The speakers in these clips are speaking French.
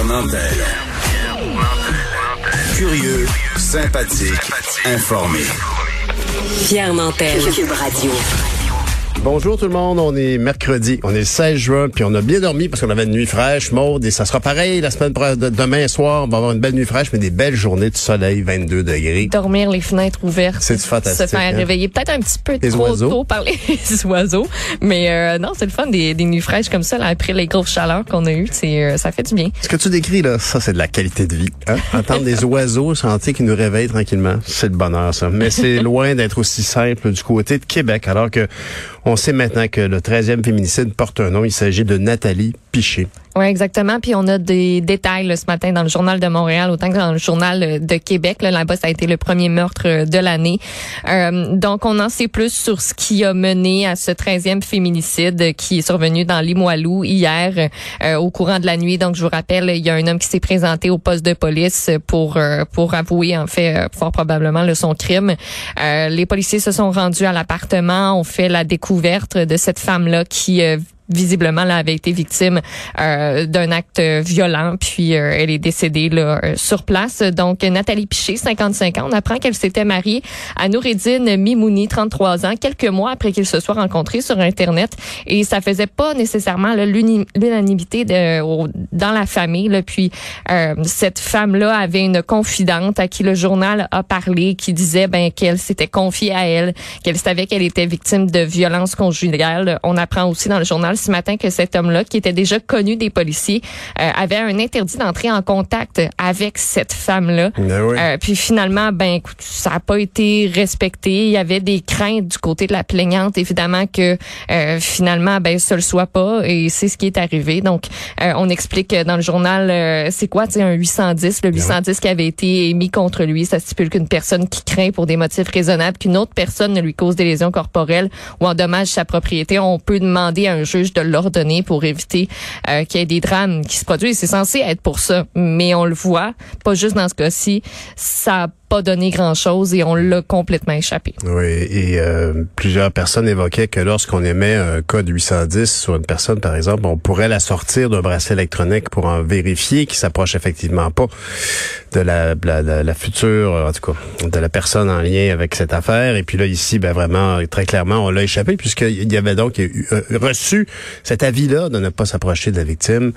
Pierre Nantel. Curieux, sympathique, informé. Pierre Nantel. Cube Radio. Bonjour tout le monde, on est mercredi, on est le 16 juin, puis on a bien dormi parce qu'on avait une nuit fraîche, maude, et ça sera pareil la semaine de demain soir, on va avoir une belle nuit fraîche, mais des belles journées de soleil, 22 degrés. Dormir les fenêtres ouvertes. C'est fantastique. Se faire hein? réveiller peut-être un petit peu Les trop oiseaux. tôt par les oiseaux, mais euh, non, c'est le fun des, des nuits fraîches comme ça là, après les grosses chaleurs qu'on a eues, c'est euh, ça fait du bien. Ce que tu décris là, ça c'est de la qualité de vie. Hein? Entendre des oiseaux, sentir qu'ils nous réveillent tranquillement, c'est le bonheur ça. Mais c'est loin d'être aussi simple du côté de Québec, alors que on sait maintenant que le 13e féminicide porte un nom. Il s'agit de Nathalie Piché. Oui, exactement. Puis on a des détails là, ce matin dans le journal de Montréal, autant que dans le journal euh, de Québec. Là, là-bas, ça a été le premier meurtre euh, de l'année. Euh, donc, on en sait plus sur ce qui a mené à ce 13e féminicide qui est survenu dans Limoilou hier euh, au courant de la nuit. Donc, je vous rappelle, il y a un homme qui s'est présenté au poste de police pour euh, pour avouer en fait euh, fort probablement le son crime. Les policiers se sont rendus à l'appartement, ont fait la découverte de cette femme-là qui visiblement là, avait été victime euh, d'un acte violent, puis euh, elle est décédée là, euh, sur place. Donc Nathalie Piché, 55 ans, on apprend qu'elle s'était mariée à Noureddine Mimouni, 33 ans, quelques mois après qu'ils se soient rencontrés sur Internet. Et ça faisait pas nécessairement là, l'unanimité dans la famille. Là. Puis euh, cette femme-là avait une confidente à qui le journal a parlé, qui disait ben qu'elle s'était confiée à elle, qu'elle savait qu'elle était victime de violences conjugales. On apprend aussi dans le journal ce matin que cet homme-là, qui était déjà connu des policiers, euh, avait un interdit d'entrer en contact avec cette femme-là. Ben oui. Euh, puis finalement, ben écoute, ça n'a pas été respecté. Il y avait des craintes du côté de la plaignante, évidemment que euh, finalement, ben ça le soit pas, et c'est ce qui est arrivé. Donc, euh, on explique dans le journal, euh, c'est quoi, sais, un 810, le 810 qui avait été émis contre lui. Ça stipule qu'une personne qui craint pour des motifs raisonnables qu'une autre personne ne lui cause des lésions corporelles ou endommage sa propriété, on peut demander à un juge de l'ordonner pour éviter euh, qu'il y ait des drames qui se produisent. C'est censé être pour ça, mais on le voit, pas juste dans ce cas-ci, ça pas donné grand-chose et on l'a complètement échappé. Oui, et euh, plusieurs personnes évoquaient que lorsqu'on émet un code 810 sur une personne, par exemple, on pourrait la sortir d'un bracelet électronique pour en vérifier qu'il s'approche effectivement pas de la, la, la- future, en tout cas, de la personne en lien avec cette affaire. Et puis là, ici, ben vraiment, très clairement, on l'a échappé puisqu'il y avait donc eu- euh, reçu cet avis-là de ne pas s'approcher de la victime.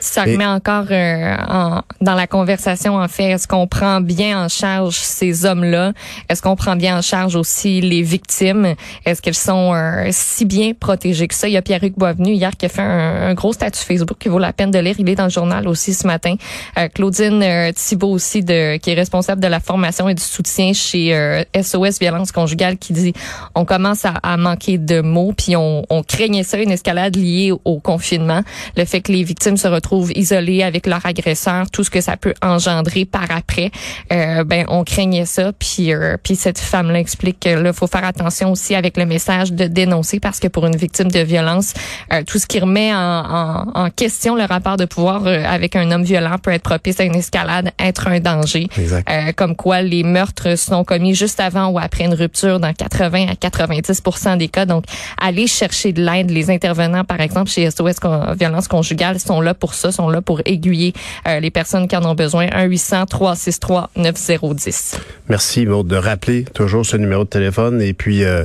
Ça Et- remet encore euh, en- dans la conversation, en fait, est-ce qu'on prend bien en charge ces hommes-là? Est-ce qu'on prend bien en charge aussi les victimes? Est-ce qu'elles sont euh, si bien protégées que ça? Il y a Pierre-Hugues Boisvenu hier qui a fait un, un gros statut Facebook qui vaut la peine de lire. Il est dans le journal aussi ce matin. Euh, Claudine euh, Thibault aussi, de, qui est responsable de la formation et du soutien chez euh, SOS Violence Conjugale, qui dit on commence à, à manquer de mots, puis on, on craignait ça, une escalade liée au confinement, le fait que les victimes se retrouvent isolées avec leur agresseur, tout ce que ça peut engendrer par après, euh, ben on craignait ça, puis euh, puis cette femme-là explique que là faut faire attention aussi avec le message de dénoncer parce que pour une victime de violence, euh, tout ce qui remet en, en, en question le rapport de pouvoir euh, avec un homme violent peut être propice à une escalade, être un danger. Euh, comme quoi les meurtres sont commis juste avant ou après une rupture dans 80 à 90 des cas. Donc, aller chercher de l'aide. Les intervenants, par exemple, chez SOS Violence Conjugale, sont là pour ça, sont là pour aiguiller euh, les personnes qui en ont besoin. 1-800-363-9010. Merci, Maud, de rappeler toujours ce numéro de téléphone. Et puis, euh,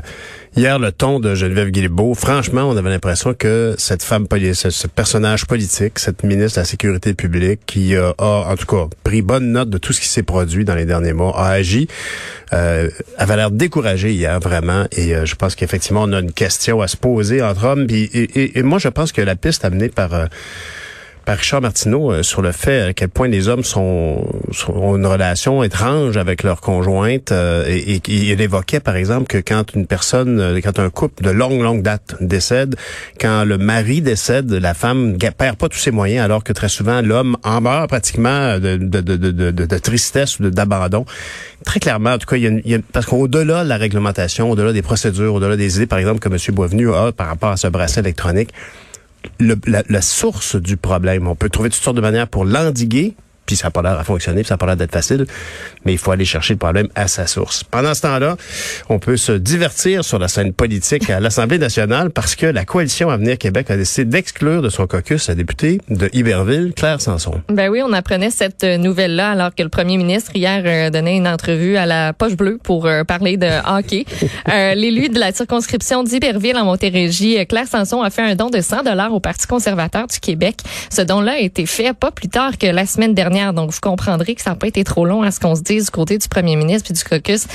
hier, le ton de Geneviève Guilbeault, franchement, on avait l'impression que cette femme, ce, ce personnage politique, cette ministre de la Sécurité publique, qui euh, a, en tout cas, pris bonne note de tout ce qui s'est produit dans les derniers mois, a agi, euh, avait l'air découragée hier, vraiment. Et euh, je pense qu'effectivement, on a une question à se poser entre hommes. Puis, et, et- et moi, je pense que la piste amenée par... euh, par Richard Martineau euh, sur le fait à quel point les hommes sont, sont- ont une relation étrange avec leur conjointe euh, et, et, il évoquait par exemple que quand une personne, euh, quand un couple de longue longue date décède, quand le mari décède, la femme perd pas tous ses moyens alors que très souvent l'homme en meurt pratiquement de, de, de, de, de, tristesse ou d'abandon. Très clairement, en tout cas, il y a, une- parce qu'au-delà de la réglementation, au-delà des procédures, au-delà des idées, par exemple, que M. Boisvenu a par rapport à ce bracelet électronique, le- la, la source du problème. On peut trouver toutes sortes de manières pour l'endiguer, puis ça n'a pas l'air à fonctionner, puis ça n'a pas l'air d'être facile, mais il faut aller chercher le problème à sa source. Pendant ce temps-là, on peut se divertir sur la scène politique à l'Assemblée nationale parce que la coalition Avenir Québec a décidé d'exclure de son caucus la députée de Iberville, Claire Sanson. Ben oui, on apprenait cette nouvelle-là alors que le premier ministre hier euh, donnait une entrevue à la Poche Bleue pour euh, parler de hockey. euh, L'élu de la circonscription d'Iberville en Montérégie, Claire Sanson, a fait un don de 100 dollars au Parti conservateur du Québec. Ce don-là a été fait pas plus tard que la semaine dernière, donc vous comprendrez que ça n'a pas été trop long à ce qu'on se dise du côté du premier ministre puis du caucus.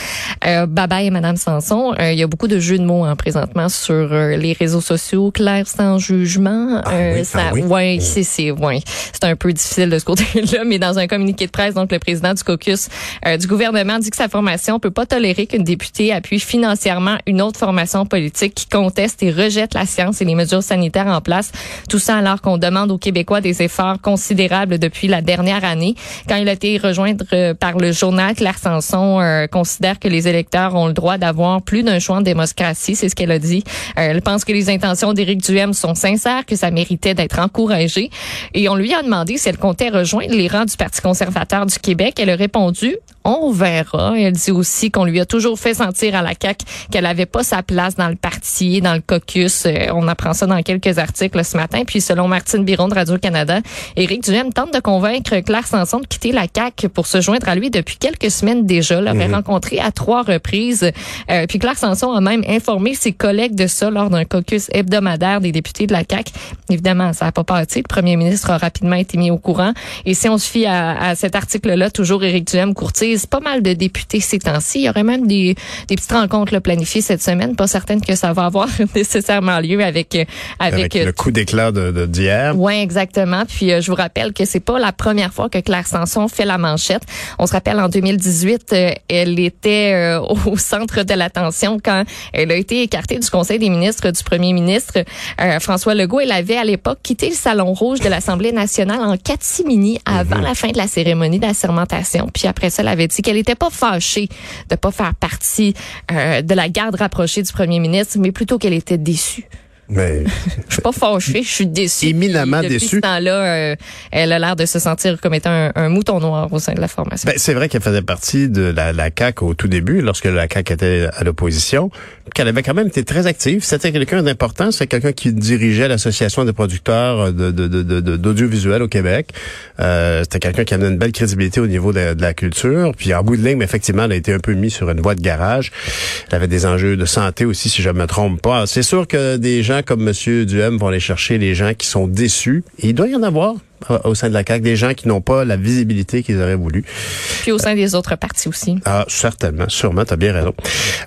Euh, bye bye, Madame Sanson. Euh, il y a beaucoup de jeux de mots hein, présentement sur euh, les réseaux sociaux. Claire sans jugement. Ah oui, ça, ah oui. ouais, c'est c'est ouais, c'est un peu difficile de ce côté-là, mais dans un communiqué de presse, donc le président du caucus euh, du gouvernement dit que sa formation peut pas tolérer qu'une députée appuie financièrement une autre formation politique qui conteste et rejette la science et les mesures sanitaires en place. Tout ça alors qu'on demande aux Québécois des efforts considérables depuis la dernière Quand il a été rejoindre euh, par le journal, Claire Sanson euh, considère que les électeurs ont le droit d'avoir plus d'un choix en démocratie, c'est ce qu'elle a dit. Euh, elle pense que les intentions d'Éric Duhem sont sincères, que ça méritait d'être encouragé. Et on lui a demandé si elle comptait rejoindre les rangs du Parti conservateur du Québec. Elle a répondu on verra. Elle dit aussi qu'on lui a toujours fait sentir à la CAQ qu'elle avait pas sa place dans le parti, dans le caucus. Euh, on apprend ça dans quelques articles ce matin. Puis selon Martine Biron de Radio-Canada, Éric Duhem tente de convaincre Claire Sanson de quitter la CAQ pour se joindre à lui depuis quelques semaines déjà. L'aurait rencontré à trois reprises. Euh, puis Claire Sanson a même informé ses collègues de ça lors d'un caucus hebdomadaire des députés de la CAQ. Évidemment, ça n'a pas parti. Le premier ministre a rapidement été mis au courant. Et si on se fie à, à cet article-là, toujours Éric Duhem courtise pas mal de députés ces temps-ci. Il y aurait même des, des petites rencontres là, planifiées cette semaine. Pas certaine que ça va avoir nécessairement lieu avec euh, avec, Avec le coup d'éclat de d'hier. oui, exactement. Puis euh, je vous rappelle que c'est pas la première fois que Claire Sanson fait la manchette. On se rappelle en 2018, euh, elle était euh, au centre de l'attention quand elle a été écartée du Conseil des ministres du Premier ministre euh, François Legault. Elle avait à l'époque quitté le salon rouge de l'Assemblée nationale en catimini avant la fin de la cérémonie d'assermentation. Puis après ça, elle avait dit qu'elle n'était pas fâchée de pas faire partie euh, de la garde rapprochée du Premier ministre, mais plutôt qu'elle était déçue. Mais Je suis pas fâchée, je suis déçue. Éminemment Puis depuis déçue. ce temps-là, euh, elle a l'air de se sentir comme étant un, un mouton noir au sein de la formation. Ben, c'est vrai qu'elle faisait partie de la, la CAQ au tout début, lorsque la CAQ était à l'opposition, qu'elle avait quand même été très active. C'était quelqu'un d'important. C'est quelqu'un qui dirigeait l'association des producteurs de, de, de, de- de- d'audiovisuel au Québec. Euh, c'était quelqu'un qui avait une belle crédibilité au niveau de, la culture. Puis en bout de ligne, mais effectivement, elle a été un peu mise sur une voie de garage. Elle avait des enjeux de santé aussi, si je me trompe pas. C'est sûr que des gens comme Monsieur Duhem vont aller chercher les gens qui sont déçus. Et il doit y en avoir euh, au sein de la CAQ, des gens qui n'ont pas la visibilité qu'ils auraient voulu. Puis au sein des autres partis aussi. Ah, certainement, sûrement, tu as bien raison.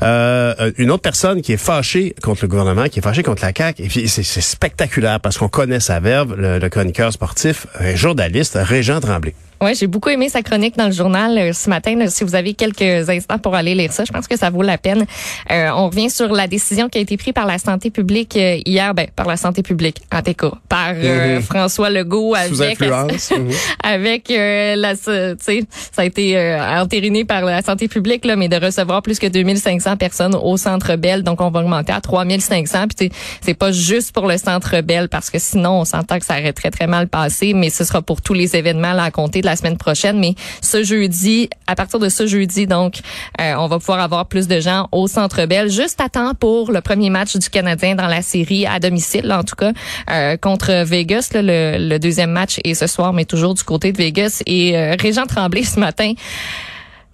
Euh, une autre personne qui est fâchée contre le gouvernement, qui est fâchée contre la CAQ, et puis c'est c'est spectaculaire parce qu'on connaît sa verve, le, le chroniqueur sportif, un journaliste, Régent Tremblay. Ouais, j'ai beaucoup aimé sa chronique dans le journal euh, ce matin. là. si vous avez quelques instants pour aller lire ça, je pense que ça vaut la peine. Euh, on revient sur la décision qui a été prise par la santé publique euh, hier, ben par la santé publique, en tout cas, par euh, Mhm. François Legault Sous avec influence. Mhm. avec euh, la, tu sais, ça a été euh, entériné par la santé publique là, mais de recevoir plus que 2500 personnes au Centre Bell, donc on va augmenter à 3500. Puis c'est pas juste pour le Centre Bell parce que sinon on s'entend que ça aurait très très mal passé, mais ce sera pour tous les événements là, à compter de la semaine prochaine. Mais ce jeudi, à partir de ce jeudi, donc euh, on va pouvoir avoir plus de gens au Centre Bell, juste à temps pour le premier match du Canadien dans la série à domicile, en tout cas euh, contre Vegas. là, le, le deuxième match est ce soir, mais toujours du côté de Vegas. Et euh, Régent Tremblay ce matin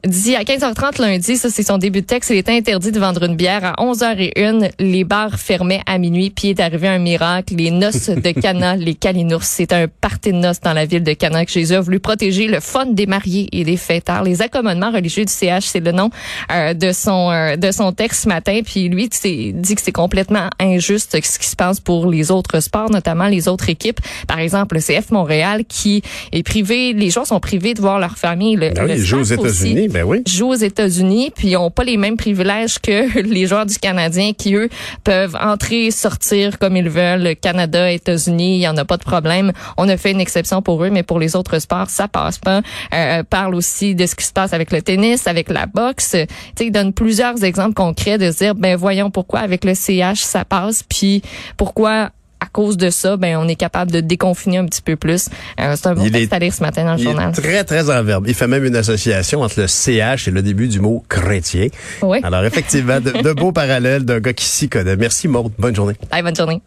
dit à 15h30 lundi, ça c'est son début de texte, il était interdit de vendre une bière à 11h01. Les bars fermaient à minuit, puis est arrivé un miracle. Les noces de Cana, les Calinours, c'est un party de noces dans la ville de Cana que Jésus a voulu protéger le fun des mariés et des fêtards. Les accommodements religieux du CH, c'est le nom euh, de son euh, de son texte ce matin. Puis lui, dit que c'est complètement injuste ce qui se passe pour les autres sports, notamment les autres équipes. Par exemple, le CF Montréal qui est privé, les joueurs sont privés de voir leur famille. Le, Ah oui, le il joue aux États-Unis, ben oui. jouent aux États-Unis, puis ils n'ont pas les mêmes privilèges que les joueurs du Canadien qui, eux, peuvent entrer, sortir comme ils veulent. Canada, États-Unis, il n'y en a pas de problème. On a fait une exception pour eux, mais pour les autres sports, ça passe pas. Euh, parle aussi de ce qui se passe avec le tennis, avec la boxe. Tu sais, il donne plusieurs exemples concrets de se dire, ben voyons pourquoi avec le CH ça passe, puis pourquoi à cause de ça, ben on est capable de déconfiner un petit peu plus. Euh, c'est un bon texte est- à lire ce matin dans le Il journal. est très, très en verbe. Il fait même une association entre le CH et le début du mot chrétien. Oui. Alors, effectivement, de, de beaux parallèles d'un gars qui s'y connaît. Merci, Maude. Bonne journée. Bye, bonne journée.